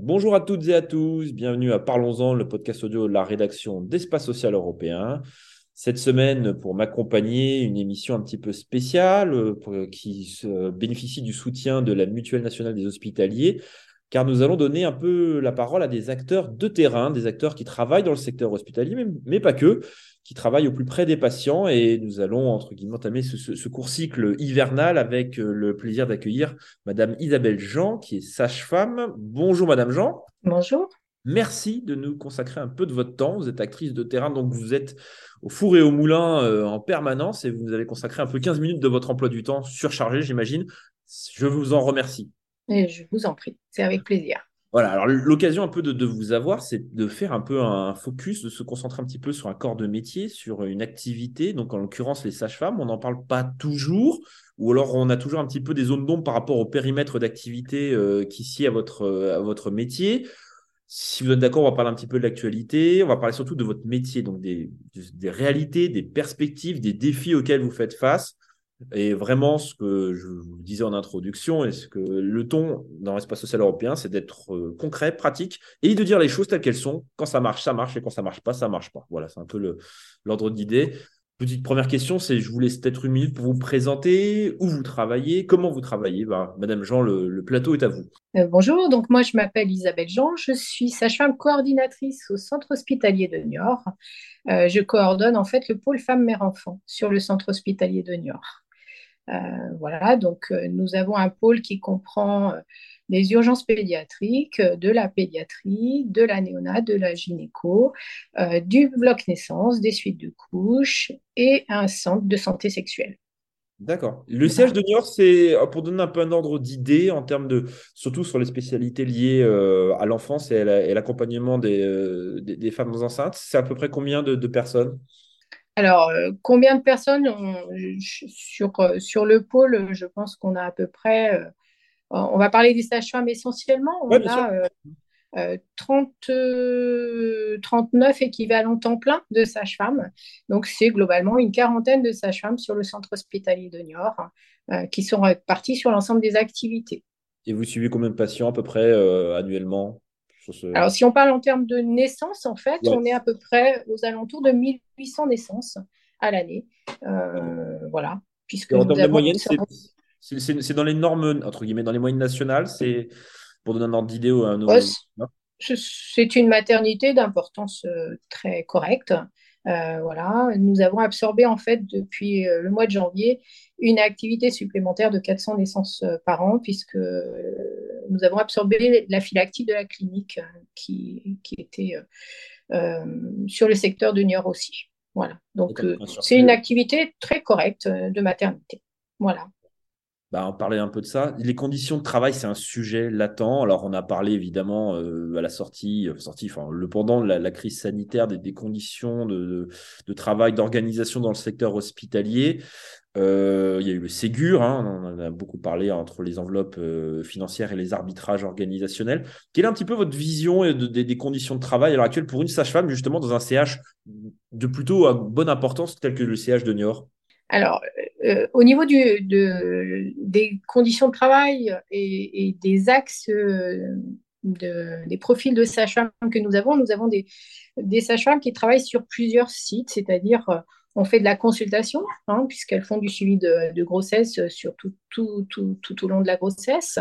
Bonjour à toutes et à tous, bienvenue à Parlons-en, le podcast audio de la rédaction d'Espace Social Européen. Cette semaine, pour m'accompagner, une émission un petit peu spéciale euh, qui bénéficie du soutien de la Mutuelle nationale des hospitaliers, car nous allons donner un peu la parole à des acteurs de terrain, des acteurs qui travaillent dans le secteur hospitalier, mais, pas que, qui travaillent au plus près des patients. Et nous allons, entre guillemets, entamer ce, court cycle hivernal avec euh, le plaisir d'accueillir Madame Isabelle Jean, qui est sage-femme. Bonjour Madame Jean. Bonjour. Merci de nous consacrer un peu de votre temps. Vous êtes actrice de terrain, donc vous êtes au four et au moulin euh, en permanence et vous nous avez consacré un peu 15 minutes de votre emploi du temps surchargé, j'imagine. Je vous en remercie. Et je vous en prie, c'est avec plaisir. Voilà, alors l'occasion un peu de, vous avoir, c'est de faire un peu un focus, de se concentrer un petit peu sur un corps de métier, sur une activité. Donc en l'occurrence, les sages-femmes, on n'en parle pas toujours, ou alors on a toujours un petit peu des zones d'ombre par rapport au périmètre d'activité euh, qui sied à votre, à votre métier. Si vous êtes d'accord, on va parler un petit peu de l'actualité, on va parler surtout de votre métier, donc des, des réalités, des perspectives, des défis auxquels vous faites face. Et vraiment, ce que je vous disais en introduction, et ce que le ton dans l'espace social européen, c'est d'être euh, concret, pratique, et de dire les choses telles qu'elles sont. Quand ça marche, ça marche, et quand ça marche pas, ça marche pas. Voilà, c'est un peu l'ordre d'idée. Petite première question, c'est je vous laisse peut-être une minute pour vous présenter, où vous travaillez, comment vous travaillez. Bah, Madame Jean, le, plateau est à vous. Euh, bonjour, donc moi je m'appelle Isabelle Jean, je suis sage-femme coordinatrice au centre hospitalier de Niort. Euh, je coordonne en fait le pôle femmes-mères-enfants sur le centre hospitalier de Niort. Euh, voilà, donc euh, nous avons un pôle qui comprend euh, les urgences pédiatriques, de la pédiatrie, de la néonate, de la gynéco, du bloc naissance, des suites de couches et un centre de santé sexuelle. D'accord. Le siège de Niort, c'est pour donner un peu un ordre d'idée en termes de, surtout sur les spécialités liées à l'enfance et à l'accompagnement des, des, femmes enceintes, c'est à peu près combien de personnes? Alors, euh, combien de personnes sur, euh, sur le pôle Je pense qu'on a à peu près, euh, on va parler des sages-femmes essentiellement, on a 30, 39 équivalents temps plein de sages-femmes. Donc, c'est globalement une quarantaine de sages-femmes sur le centre hospitalier de Niort qui sont répartis sur l'ensemble des activités. Et vous suivez combien de patients à peu près annuellement? Alors, si on parle en termes de naissance, en fait, on est à peu près aux alentours de 1800 naissances à l'année. Euh, voilà. Puisque en termes de moyenne, c'est dans les normes, entre guillemets, dans les moyennes nationales. C'est pour donner un ordre d'idée à nos. c'est une maternité d'importance euh, très correcte. Euh, voilà, nous avons absorbé en fait depuis le mois de janvier une activité supplémentaire de 400 naissances par an puisque nous avons absorbé la active de la clinique euh, qui, était euh, euh, sur le secteur de Niort aussi. Voilà. Donc, c'est une activité très correcte de maternité. Voilà. Bah, on parlait un peu de ça. Les conditions de travail, c'est un sujet latent. Alors, on a parlé évidemment à la sortie, sortie enfin, le pendant de la, crise sanitaire, des, conditions de, de travail, d'organisation dans le secteur hospitalier. Euh, il y a eu le Ségur, hein, on en a beaucoup parlé entre les enveloppes euh, financières et les arbitrages organisationnels. Quelle est un petit peu votre vision des conditions de travail à l'heure actuelle pour une sage-femme, justement, dans un CH de plutôt à bonne importance tel que le CH de Niort? Alors, euh, au niveau des conditions de travail et, des axes des profils de sages-femmes que nous avons, nous avons des, des sages-femmes qui travaillent sur plusieurs sites, c'est-à-dire on fait de la consultation, hein, puisqu'elles font du suivi de, grossesse sur tout, tout, tout, tout, au long de la grossesse,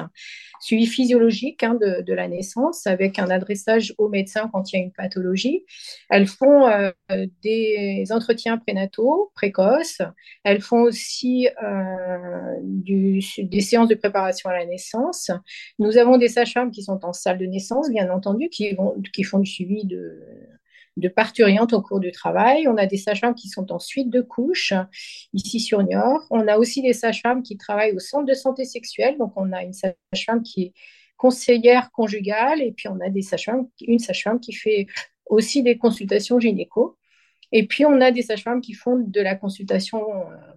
suivi physiologique hein, de, la naissance, avec un adressage au médecin quand il y a une pathologie. Elles font euh, des entretiens prénataux précoces. Elles font aussi euh, des séances de préparation à la naissance. Nous avons des sages-femmes qui sont en salle de naissance, bien entendu, qui, vont, qui font du suivi de de parturientes au cours du travail. On a des sages-femmes qui sont en suite de couches, ici sur Niort. On a aussi des sages-femmes qui travaillent au centre de santé sexuelle. Donc, on a une sage-femme qui est conseillère conjugale et puis on a des sages-femmes, une sage-femme qui fait aussi des consultations gynéco. Et puis, on a des sages-femmes qui font de la consultation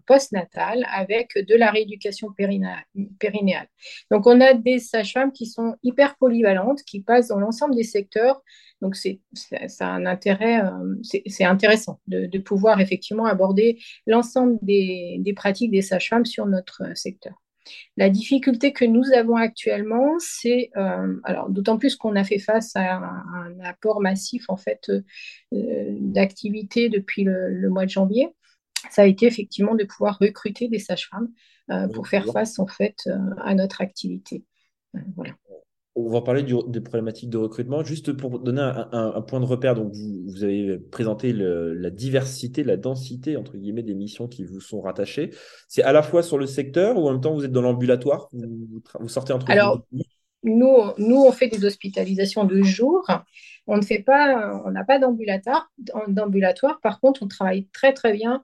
postnatale avec de la rééducation périnéale. Donc, on a des sages-femmes qui sont hyper polyvalentes, qui passent dans l'ensemble des secteurs. Donc, c'est c'est intéressant de, pouvoir effectivement aborder l'ensemble des, des pratiques des sages-femmes sur notre secteur. La difficulté que nous avons actuellement, c'est, euh, alors d'autant plus qu'on a fait face à un, apport massif en fait euh, d'activité depuis le, mois de janvier, ça a été effectivement de pouvoir recruter des sages-femmes euh, pour faire face en fait à notre activité. voilà on va parler des problématiques de recrutement. Juste pour donner un, point de repère, donc vous, avez présenté la diversité, la densité, entre guillemets, des missions qui vous sont rattachées. C'est à la fois sur le secteur ou en même temps vous êtes dans l'ambulatoire? Vous, sortez entre Alors, nous, nous, on fait des hospitalisations de jour. On ne fait pas, on n'a pas d'ambulatoire. D'ambulatoire. Par contre, on travaille très très bien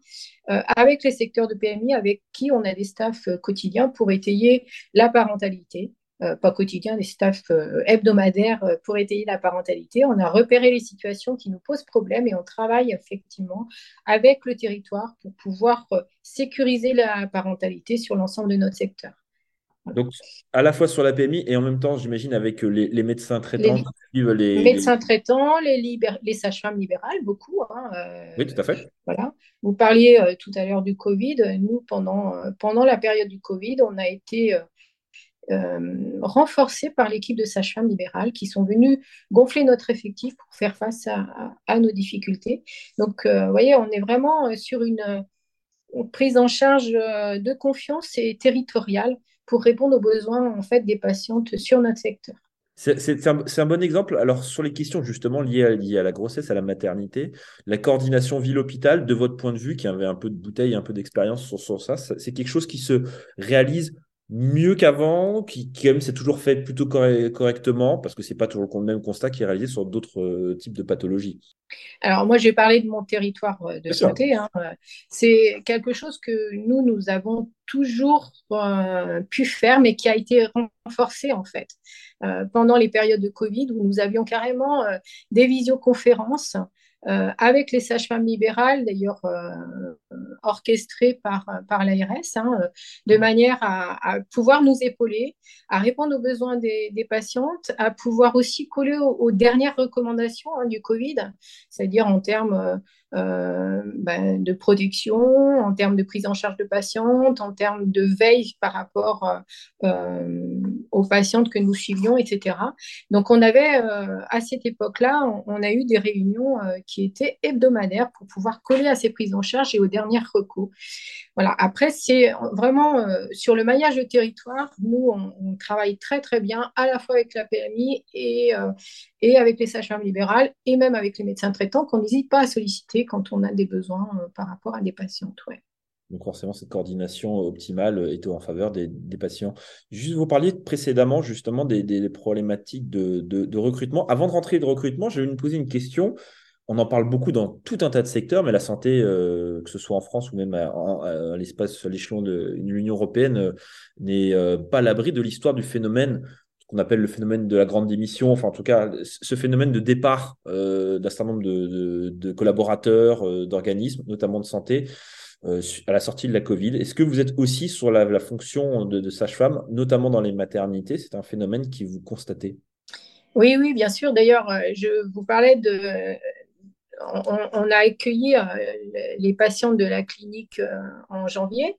euh, avec les secteurs de PMI, avec qui on a des staffs euh, quotidiens pour étayer la parentalité, pas quotidien, des staffs euh, hebdomadaires euh, pour étayer la parentalité. On a repéré les situations qui nous posent problème et on travaille effectivement avec le territoire pour pouvoir sécuriser la parentalité sur l'ensemble de notre secteur. Donc, à la fois sur la PMI et en même temps, j'imagine, avec les, médecins traitants. Les, médecins traitants, les, les sages-femmes libérales, beaucoup. Hein, oui, tout à fait. Voilà. Vous parliez tout à l'heure du Covid. Nous, pendant, pendant la période du Covid, on a été euh, renforcés par l'équipe de sages-femmes libérales qui sont venus gonfler notre effectif pour faire face à, nos difficultés. Donc, euh, vous voyez, on est vraiment euh, sur une, prise en charge de confiance et territoriale pour répondre aux besoins en fait des patientes sur notre secteur. C'est un, bon exemple. Alors, sur les questions justement liées à, la grossesse, à la maternité, la coordination ville-hôpital, de votre point de vue, qui avait un peu de bouteille, un peu d'expérience sur, ça, c'est quelque chose qui se réalise mieux qu'avant, qui, qui même s'est toujours fait plutôt correctement, parce que c'est pas toujours le même constat qui est réalisé sur d'autres euh, types de pathologies. Alors moi, je vais parler de mon territoire euh, de santé. Hein. C'est quelque chose que nous, nous avons toujours euh, pu faire, mais qui a été renforcé en fait pendant les périodes de Covid où nous avions carrément des visioconférences euh, avec les sages-femmes libérales, d'ailleurs euh, orchestrées par, par l'ARS, hein, de manière à, pouvoir nous épauler, à répondre aux besoins des, patientes, à pouvoir aussi coller aux, dernières recommandations hein, du Covid, c'est-à-dire en termes euh, ben, de protection, en termes de prise en charge de patientes, en termes de veille par rapport euh, aux patientes que nous suivions, etc. Donc, on avait, euh, à cette époque-là, on, a eu des réunions qui étaient hebdomadaires pour pouvoir coller à ces prises en charge et aux dernières recours. Voilà. Après, c'est vraiment sur le maillage de territoire, nous, on, travaille très, très bien à la fois avec la PMI et, et avec les sages-femmes libérales et même avec les médecins traitants qu'on n'hésite pas à solliciter quand on a des besoins euh, par rapport à des patientes. Ouais. Donc forcément, cette coordination optimale est en faveur des, patients. Juste, vous parliez précédemment justement des, problématiques de, recrutement. Avant de rentrer de recrutement, je vais vous poser une question. On en parle beaucoup dans tout un tas de secteurs, mais la santé, euh, que ce soit en France ou même à, l'espace, l'échelon de l'Union européenne, euh, n'est pas à l'abri de l'histoire du phénomène qu'on appelle le phénomène de la grande démission, enfin en tout cas ce phénomène de départ euh, d'un certain nombre de, collaborateurs, euh, d'organismes, notamment de santé, euh, à la sortie de la Covid. Est-ce que vous êtes aussi sur la, fonction de, sage-femme, notamment dans les maternités? C'est un phénomène qui vous constatez Oui, oui, bien sûr. D'ailleurs, je vous parlais de... On, a accueilli les patients de la clinique en janvier.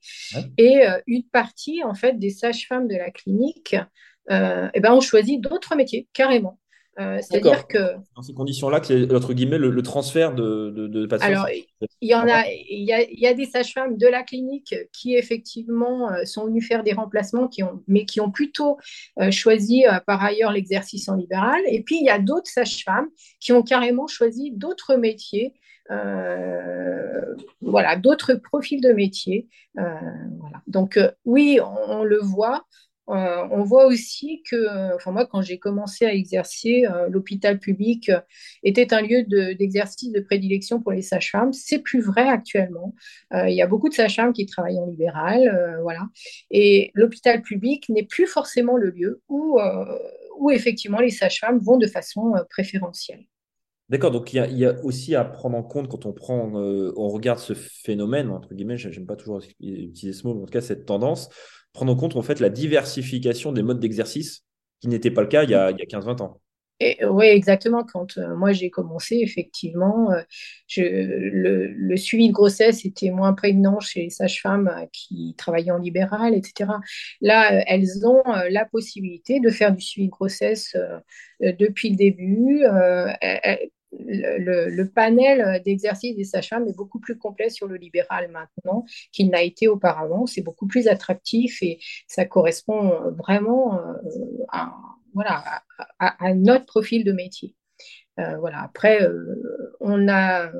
Et une partie en fait des sages-femmes de la clinique eh ben, on choisit d'autres métiers, carrément. Euh, c'est-à-dire que. Dans ces conditions-là, c'est entre guillemets le, transfert de, de, patients. Alors, il y en a, il y a, des sages-femmes de la clinique qui effectivement euh, sont venues faire des remplacements, qui ont, mais qui ont plutôt choisi par ailleurs l'exercice en libéral. Et puis il y a d'autres sages-femmes qui ont carrément choisi d'autres métiers. voilà, d'autres profils de métiers. voilà. Donc oui, on, le voit. Euh, on voit aussi que, enfin moi, quand j'ai commencé à exercer, euh, l'hôpital public euh, était un lieu d'exercice de, prédilection pour les sages-femmes. C'est plus vrai actuellement. il y a beaucoup de sages-femmes qui travaillent en libéral, voilà. Et l'hôpital public n'est plus forcément le lieu où, effectivement les sages-femmes vont de façon préférentielle. D'accord, donc il y, a, aussi à prendre en compte quand on prend, on regarde ce phénomène, entre guillemets, j'aime pas toujours utiliser ce mot, mais en tout cas cette tendance, prendre en compte en fait la diversification des modes d'exercice qui n'était pas le cas il y a, a 15-20 ans. Oui, exactement. Quand euh, moi j'ai commencé, effectivement, euh, le, suivi de grossesse était moins prégnant chez les sages-femmes qui travaillaient en libéral, etc. Là, elles ont la possibilité de faire du suivi de grossesse depuis le début le, panel d'exercices des sages-femmes est beaucoup plus complet sur le libéral maintenant qu'il n'a été auparavant. C'est beaucoup plus attractif et ça correspond vraiment euh, à, voilà, à, notre profil de métier. Euh, voilà. Après, euh, on a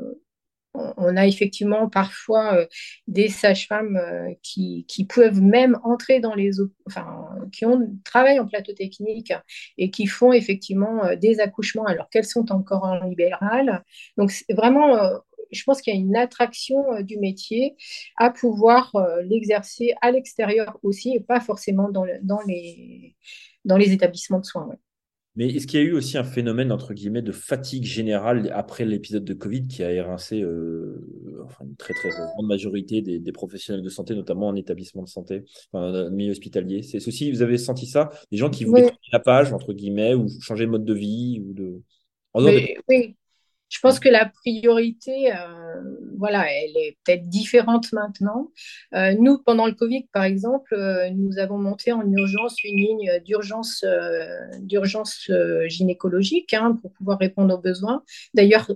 on a effectivement parfois euh, des sages-femmes euh, qui, peuvent même entrer dans les enfin qui ont travaillent en plateau technique et qui font effectivement euh, des accouchements alors qu'elles sont encore en libéral. Donc vraiment je pense qu'il y a une attraction du métier à pouvoir l'exercer à l'extérieur aussi et pas forcément dans, dans, les, dans les établissements de soins. Mais est-ce qu'il y a eu aussi un phénomène, entre guillemets, de fatigue générale après l'épisode de Covid qui a érincé euh, une très, très grande majorité des, professionnels de santé, notamment en établissement de santé, enfin, le milieu hospitalier? C'est aussi, vous avez senti ça? Des gens qui voulaient tourner la page, entre guillemets, ou changer de mode de vie ou de... Oui, je pense que la priorité, euh, voilà, elle est peut-être différente maintenant. Euh, nous, pendant le Covid, par exemple, euh, nous avons monté en urgence une ligne d'urgence, d'urgence gynécologique hein, pour pouvoir répondre aux besoins. D'ailleurs,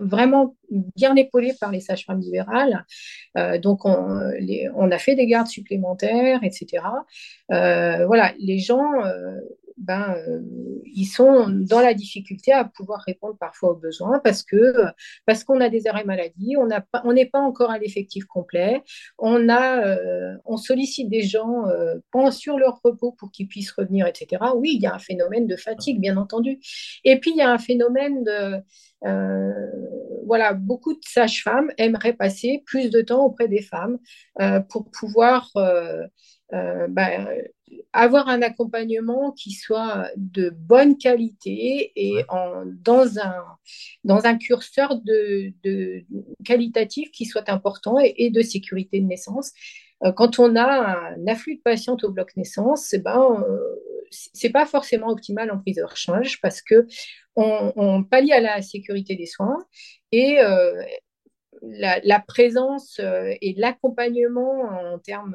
vraiment bien épaulé par les sages-femmes libérales. donc, on, on, a fait des gardes supplémentaires, etc. voilà, les gens ben, euh, ils sont dans la difficulté à pouvoir répondre parfois aux besoins parce que parce qu'on a des arrêts maladie, on n'est pas encore à l'effectif complet, on a euh, on sollicite des gens euh, sur leur repos pour qu'ils puissent revenir, etc. Oui, il y a un phénomène de fatigue, bien entendu. Et puis il y a un phénomène de voilà, beaucoup de sages-femmes aimeraient passer plus de temps auprès des femmes pour pouvoir ben, avoir un accompagnement qui soit de bonne qualité et en, dans, un, dans un curseur de, de qualitatif qui soit important et, de sécurité de naissance. Euh, quand on a un afflux de patientes au bloc naissance, eh ben, euh, c'est pas forcément optimal en prise de rechange parce que on, on, pallie à la sécurité des soins et euh, la, présence euh, et l'accompagnement en termes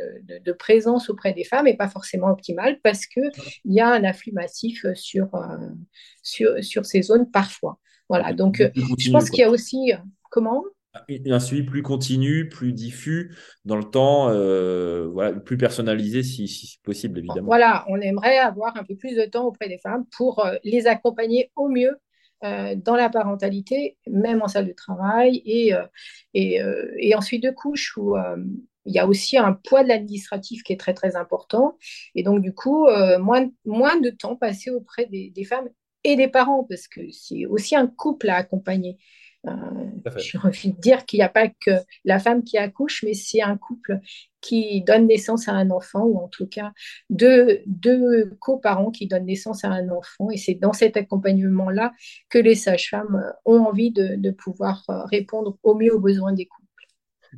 euh, de, présence auprès des femmes n'est pas forcément optimal parce qu'il y a un afflux massif sur, euh, sur, sur, ces zones parfois. Voilà, donc je pense qu'il y a aussi. Comment? Un suivi plus continu, plus diffus dans le temps, voilà, plus personnalisé si, si, possible, évidemment. Voilà, on aimerait avoir un peu plus de temps auprès des femmes pour les accompagner au mieux dans la parentalité, même en salle de travail, et, euh, euh, et ensuite de couche où il y a aussi un poids de l'administratif qui est très très important. Et donc du coup, moins, moins de temps passé auprès des femmes et des parents, parce que c'est aussi un couple à accompagner. J'ai envie de dire qu'il n'y a pas que la femme qui accouche, mais c'est un couple qui donne naissance à un enfant, ou en tout cas deux, deux coparents qui donnent naissance à un enfant. Et c'est dans cet accompagnement-là que les sages-femmes ont envie de, pouvoir répondre au mieux aux besoins des couples.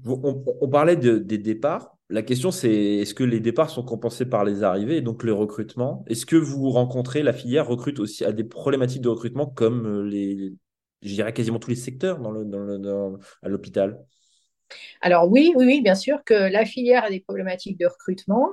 On, parlait des départs. La question, c'est est-ce que les départs sont compensés par les arrivées et donc le recrutement Est-ce que vous rencontrez, la filière recrute aussi à des problématiques de recrutement comme les, je dirais quasiment tous les secteurs dans le, dans à l'hôpital alors oui, oui, oui, bien sûr que la filière a des problématiques de recrutement.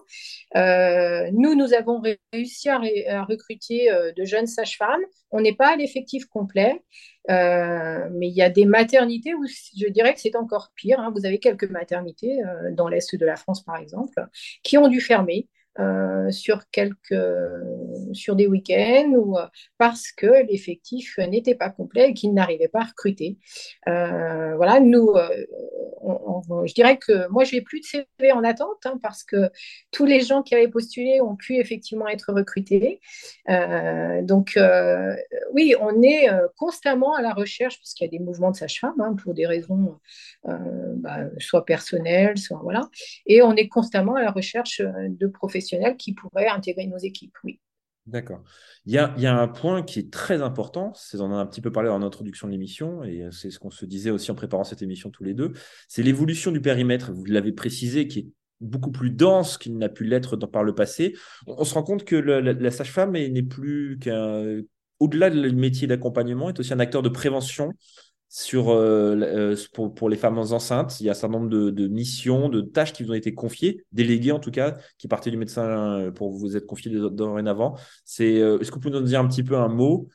Euh, nous, nous avons réussi à, recruter euh, de jeunes sages-femmes. On n'est pas à l'effectif complet, euh, mais il y a des maternités où je dirais que c'est encore pire. Hein. Vous avez quelques maternités dans l'Est de la France, par exemple, qui ont dû fermer sur quelques sur des week-ends ou euh, parce que l'effectif n'était pas complet et qu'ils n'arrivaient pas à recruter. Euh, voilà, nous, je dirais que moi, j'ai plus de CV en attente hein, parce que tous les gens qui avaient postulé ont pu effectivement être recrutés. donc, oui, on est constamment à la recherche parce qu'il y a des mouvements de sage-femme hein, pour des raisons bah, soit personnelles, soit voilà, et on est constamment à la recherche de professionnels qui pourraient intégrer nos équipes, oui. D'accord. Il y a, un point qui est très important, c'est on en a un petit peu parlé en introduction de l'émission, et c'est ce qu'on se disait aussi en préparant cette émission tous les deux, c'est l'évolution du périmètre, vous l'avez précisé, qui est beaucoup plus dense qu'il n'a pu l'être par le passé. On, se rend compte que la, la sage-femme n'est plus qu'un... Au-delà du métier d'accompagnement, est aussi un acteur de prévention sur, euh, euh, pour, pour, les femmes enceintes. Il y a un certain nombre de, de, missions, de tâches qui vous ont été confiées, déléguées en tout cas, qui partaient du médecin euh, pour vous être confiées dorénavant. C'est, est-ce que vous pouvez nous dire un petit peu un mot?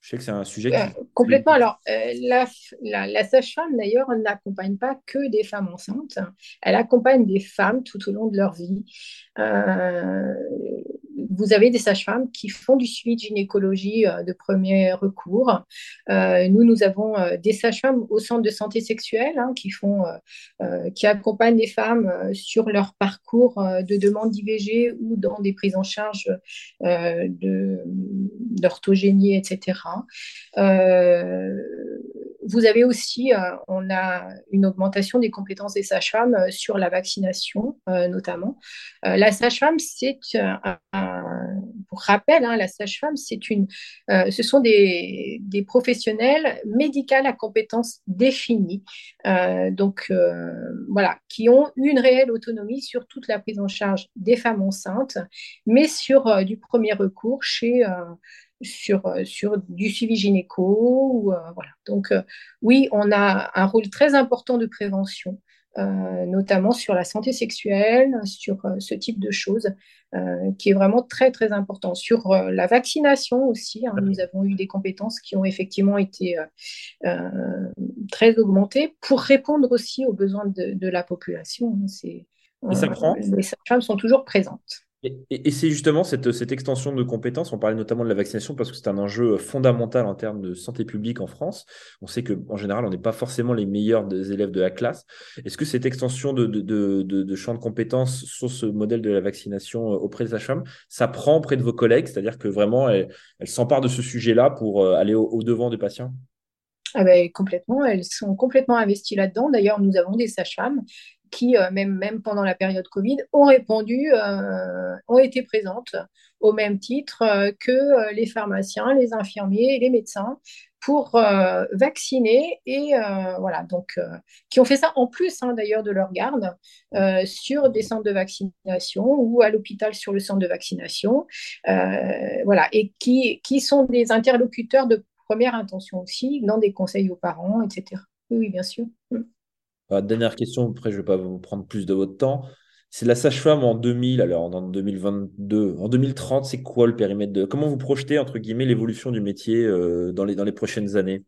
Je sais que c'est un sujet qui... complètement. Alors, la, la, la sage-femme, d'ailleurs, n'accompagne pas que des femmes enceintes. Elle accompagne des femmes tout au long de leur vie. Euh, vous avez des sages-femmes qui font du suivi de gynécologie euh, de premier recours. Euh, nous, nous avons euh, des sages-femmes au centre de santé sexuelle hein, qui, font, qui accompagnent les femmes sur leur parcours de demande d'IVG ou dans des prises en charge d'orthogénie, etc. vous avez aussi, on a une augmentation des compétences des sages-femmes sur la vaccination, notamment. la sage-femme, c'est un pour rappel, hein, la sage-femme, c'est une, euh, ce sont des, des, professionnels médicaux à compétences définies, euh, donc euh, voilà, qui ont une réelle autonomie sur toute la prise en charge des femmes enceintes, mais sur du premier recours chez sur, sur du suivi gynéco. voilà. Donc, oui, on a un rôle très important de prévention, notamment sur la santé sexuelle, sur ce type de choses. Euh, qui est vraiment très très important. Sur euh, la vaccination aussi, hein, nous avons eu des compétences qui ont effectivement été euh, très augmentées pour répondre aussi aux besoins de, de la population. C'est, ça prend? Les femmes sont toujours présentes. Et, c'est justement cette, extension de compétences, on parlait notamment de la vaccination parce que c'est un enjeu fondamental en termes de santé publique en France. On sait qu'en général, on n'est pas forcément les meilleurs des élèves de la classe. Est-ce que cette extension de, champ de compétences sur ce modèle de la vaccination auprès des sages-femmes, ça prend auprès de vos collègues, c'est-à-dire que vraiment, elles, s'emparent de ce sujet-là pour euh, aller au, devant des patients? Ah ben, complètement, elles sont complètement investies là-dedans. D'ailleurs, nous avons des sages-femmes qui, euh, même, même pendant la période Covid, ont répondu, euh, ont été présentes au même titre euh, que les pharmaciens, les infirmiers et les médecins pour vacciner et voilà donc qui ont fait ça en plus hein, d'ailleurs de leur garde sur des centres de vaccination ou à l'hôpital sur le centre de vaccination voilà et qui, qui sont des interlocuteurs de première intention aussi dans des conseils aux parents etc oui bien sûr dernière question, après je ne vais pas vous prendre plus de votre temps. C'est la sage-femme en 2000, alors en 2022, en 2030, c'est quoi le périmètre de... Comment vous projetez, entre guillemets, l'évolution du métier euh, dans, les, dans les prochaines années?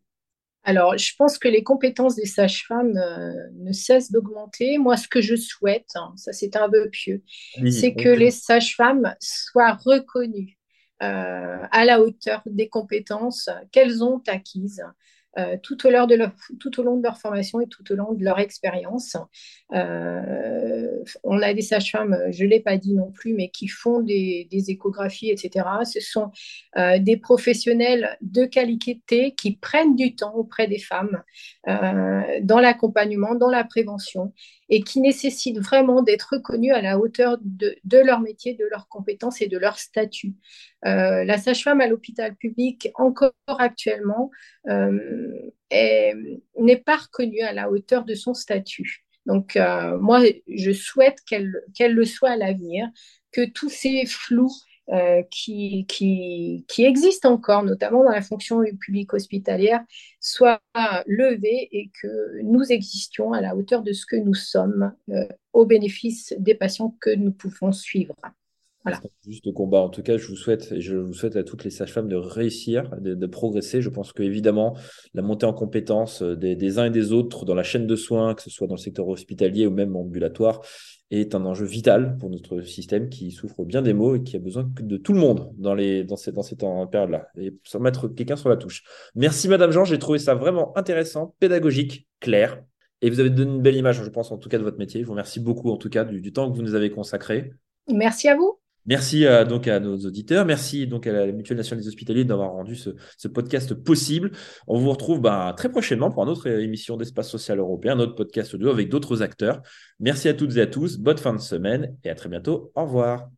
Alors, je pense que les compétences des sages-femmes euh, ne cessent d'augmenter. Moi, ce que je souhaite, hein, ça c'est un peu pieux, c'est que les sages-femmes soient reconnues euh, à la hauteur des compétences qu'elles ont acquises euh, tout, au long de leur, formation et tout au long de leur expérience. Euh, on a des sages-femmes, je ne l'ai pas dit non plus, mais qui font des, échographies, etc. Ce sont euh, des professionnels de qualité qui prennent du temps auprès des femmes dans l'accompagnement, dans la prévention et qui nécessitent vraiment d'être reconnus à la hauteur de, leur métier, de leurs compétences et de leur statut. Euh, la sage-femme à l'hôpital public, encore actuellement, euh, n'est pas reconnue à la hauteur de son statut. Donc, euh, moi, je souhaite qu'elle le soit à l'avenir, que tous ces flous euh, qui, qui, existent encore, notamment dans la fonction publique hospitalière, soit levée et que nous existions à la hauteur de ce que nous sommes euh, au bénéfice des patients que nous pouvons suivre. Voilà. Juste combat. En tout cas, je vous souhaite, et je vous souhaite à toutes les sages-femmes de réussir, de, progresser. Je pense que évidemment, la montée en compétences euh, des, des, uns et des autres dans la chaîne de soins, que ce soit dans le secteur hospitalier ou même ambulatoire, est un enjeu vital pour notre système qui souffre bien des maux et qui a besoin de tout le monde dans, les, dans, ces, dans cette période-là. Et sans mettre quelqu'un sur la touche. Merci Madame Jean, j'ai trouvé ça vraiment intéressant, pédagogique, clair. Et vous avez donné une belle image, je pense, en tout cas de votre métier. Je vous remercie beaucoup, en tout cas, du temps que vous nous avez consacré. Merci à vous. Merci à, donc à nos auditeurs, merci donc à la Mutuelle nationale des hospitaliers d'avoir rendu ce, podcast possible. On vous retrouve bah, très prochainement pour une autre émission d'Espace Social Européen, un autre podcast audio avec d'autres acteurs. Merci à toutes et à tous, bonne fin de semaine et à très bientôt. Au revoir.